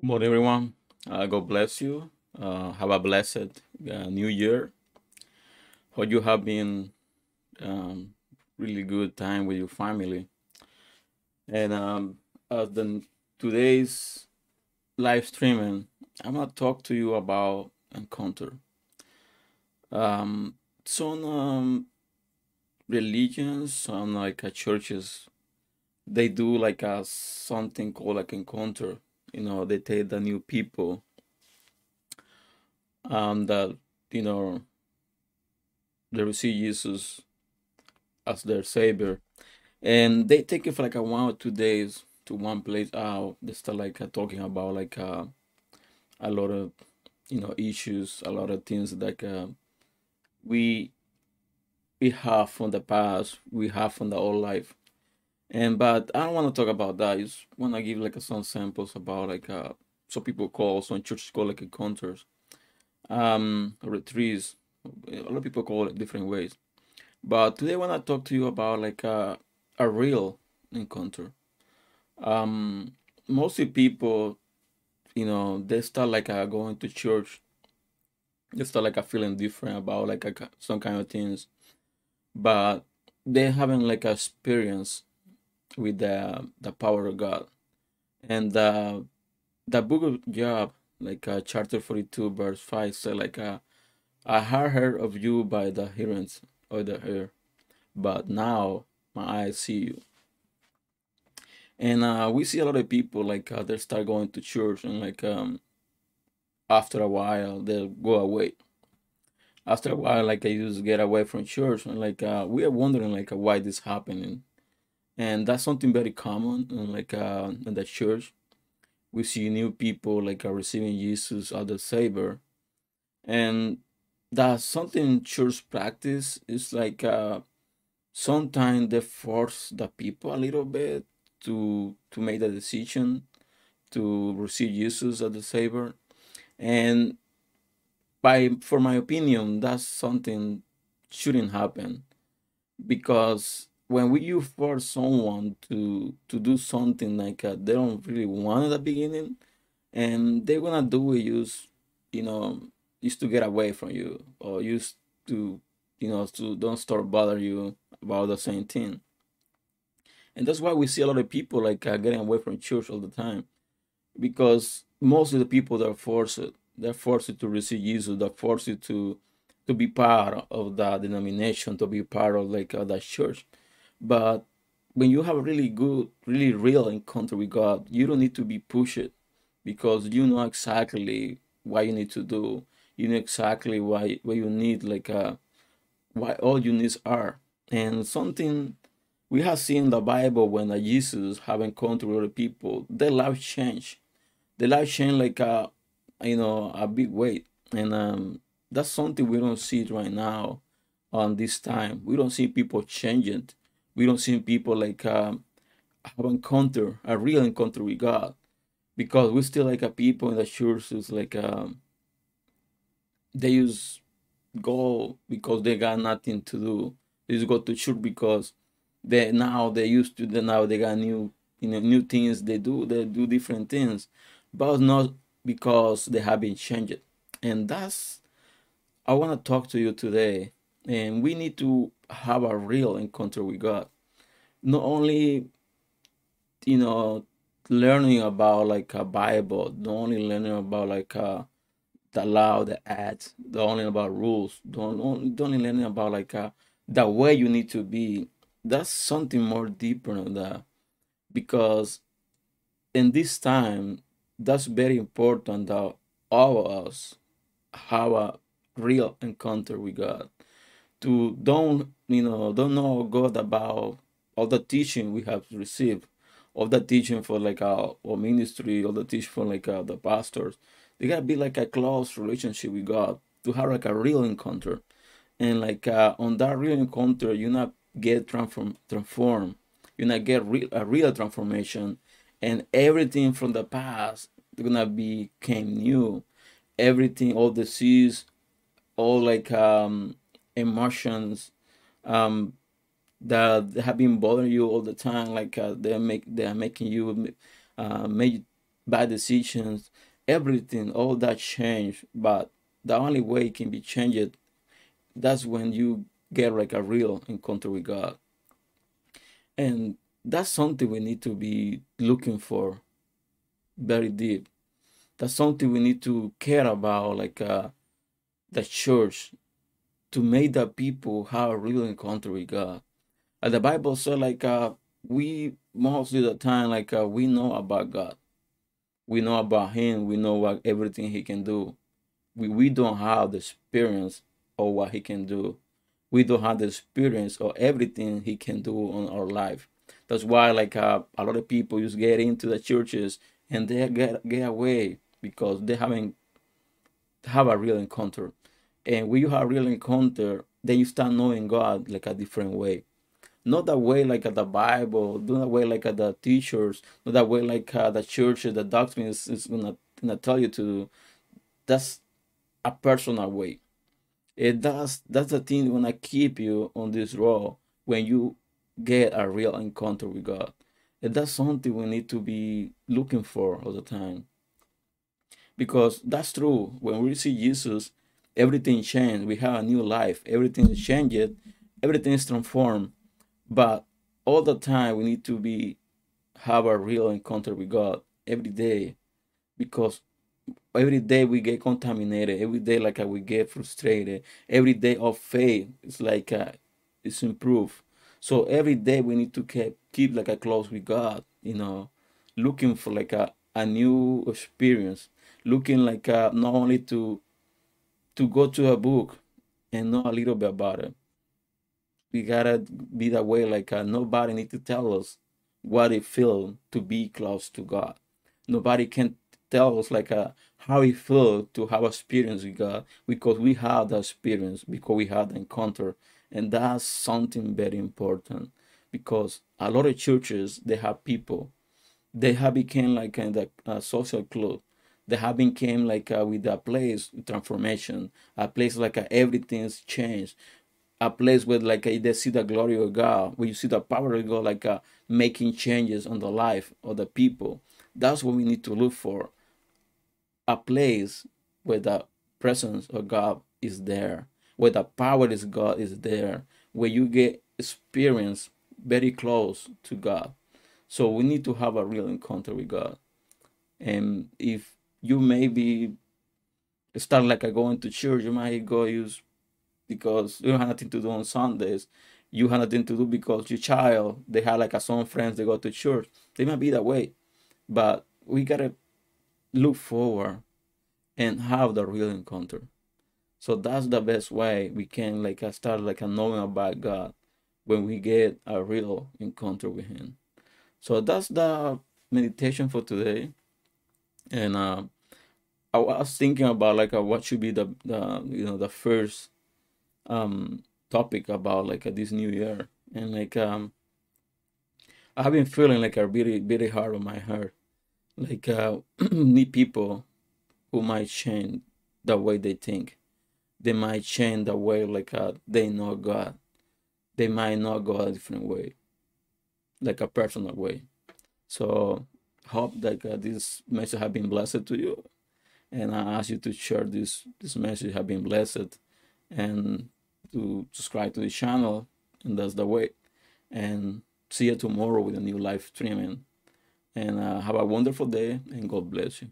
Good morning, everyone. Uh, God bless you. Uh, have a blessed uh, new year. Hope you have been um, really good time with your family. And um, as the today's live streaming, I'm gonna talk to you about encounter. Um, some um, religions, some like uh, churches, they do like a something called like encounter. You know, they take the new people um, that you know they receive Jesus as their savior, and they take it for like a one or two days to one place out. They start like uh, talking about like uh, a lot of you know issues, a lot of things like uh, we we have from the past, we have from the old life. And but I don't want to talk about that. I just want to give like some samples about like uh some people call some churches call like encounters, um retreats. A lot of people call it different ways. But today I want to talk to you about like a a real encounter. Um, mostly people, you know, they start like uh, going to church. They start like a feeling different about like some kind of things, but they haven't like experience with the the power of God. And uh, the book of Job, like uh, chapter forty two, verse five, said like uh, I heard of you by the hearings of the ear, but now my eyes see you. And uh, we see a lot of people like uh, they start going to church and like um after a while they'll go away. After a while, like used to get away from church and like uh, we are wondering like uh, why this happening. And that's something very common in like uh, in the church. We see new people like are receiving Jesus as the Savior, and that's something church practice is like uh, sometimes they force the people a little bit to to make the decision to receive Jesus as the Savior. And by for my opinion, that's something shouldn't happen because when we you force someone to to do something like uh, they don't really want at the beginning, and they're gonna do it just you know just to get away from you or just to you know to don't start bother you about the same thing. And that's why we see a lot of people like uh, getting away from church all the time because most of the people that are forced they're forced to receive Jesus, they're forced to to be part of that denomination, to be part of like uh, that church. But when you have a really good, really real encounter with God, you don't need to be pushed because you know exactly what you need to do. You know exactly why what you need, like uh, what all your needs are. And something we have seen in the Bible when uh, Jesus have encountered other people, their life change. Their life change like a you know a big weight. And um, that's something we don't see it right now on this time. We don't see people changing. We don't see people like um, have encounter a real encounter with God because we still like a people in the church who's like um, they use go because they got nothing to do. They just go to church because they now they used to. They now they got new you know new things they do. They do different things, but not because they have been changed. And that's I want to talk to you today. And we need to have a real encounter with God. Not only you know learning about like a Bible, not only learning about like uh, the law, the ads, don't only about rules, don't only, don't only learning about like uh, the way you need to be. That's something more deeper than that because in this time, that's very important that all of us have a real encounter with God. To don't you know don't know God about all the teaching we have received, all the teaching for like our, our ministry, all the teaching for like uh, the pastors. They gotta be like a close relationship with God to have like a real encounter. And like uh, on that real encounter you not get transform transform you not get real a real transformation. And everything from the past gonna became new. Everything all the seas all like um emotions um that have been bothering you all the time like uh, they're make they're making you uh make bad decisions, everything, all that change. But the only way it can be changed, that's when you get like a real encounter with God. And that's something we need to be looking for very deep. That's something we need to care about, like uh, the church, to make the people have a real encounter with God. And the Bible said, like, uh, we most of the time, like, uh, we know about God. We know about Him. We know what everything He can do. We, we don't have the experience of what He can do. We don't have the experience of everything He can do on our life. That's why, like, uh, a lot of people just get into the churches and they get get away because they haven't have a real encounter. And when you have a real encounter, then you start knowing God like a different way. Not that way like at the Bible, not that way like at the teachers, not that way like uh, the church, the doctrine is, is gonna, gonna tell you to do. That's a personal way. It does that's the thing gonna keep you on this road when you get a real encounter with God. And that's something we need to be looking for all the time. Because that's true. When we see Jesus, everything changed. We have a new life. Everything changed. Everything is transformed. But all the time we need to be have a real encounter with God every day. Because every day we get contaminated. Every day like we get frustrated. Every day of faith is like uh, it's improved. So every day we need to keep keep like a close with God, you know, looking for like a, a new experience, looking like a, not only to to go to a book and know a little bit about it. We gotta be that way. Like uh, nobody need to tell us what it feels to be close to God. Nobody can tell us like uh, how it feels to have experience with God because we have the experience because we had the encounter and that's something very important because a lot of churches they have people they have become like kind of a social club they having came like uh, with a place transformation a place like uh, everything's changed a place where like uh, they see the glory of god where you see the power of god like uh, making changes on the life of the people that's what we need to look for a place where the presence of god is there where the power is God is there, where you get experience very close to God. So we need to have a real encounter with God. And if you maybe start like a going to church, you might go use because you don't have nothing to do on Sundays. You have nothing to do because your child, they have like a some friends they go to church. They might be that way. But we gotta look forward and have the real encounter. So that's the best way we can like uh, start like a knowing about God when we get a real encounter with Him. So that's the meditation for today. And uh, I was thinking about like uh, what should be the, the you know the first um topic about like uh, this new year and like um I've been feeling like a really really hard on my heart like uh need people who might change the way they think they might change the way like uh, they know God. They might not go a different way, like a personal way. So hope that uh, this message have been blessed to you, and I ask you to share this this message have been blessed, and to subscribe to the channel, and that's the way. And see you tomorrow with a new live streaming. And uh, have a wonderful day, and God bless you.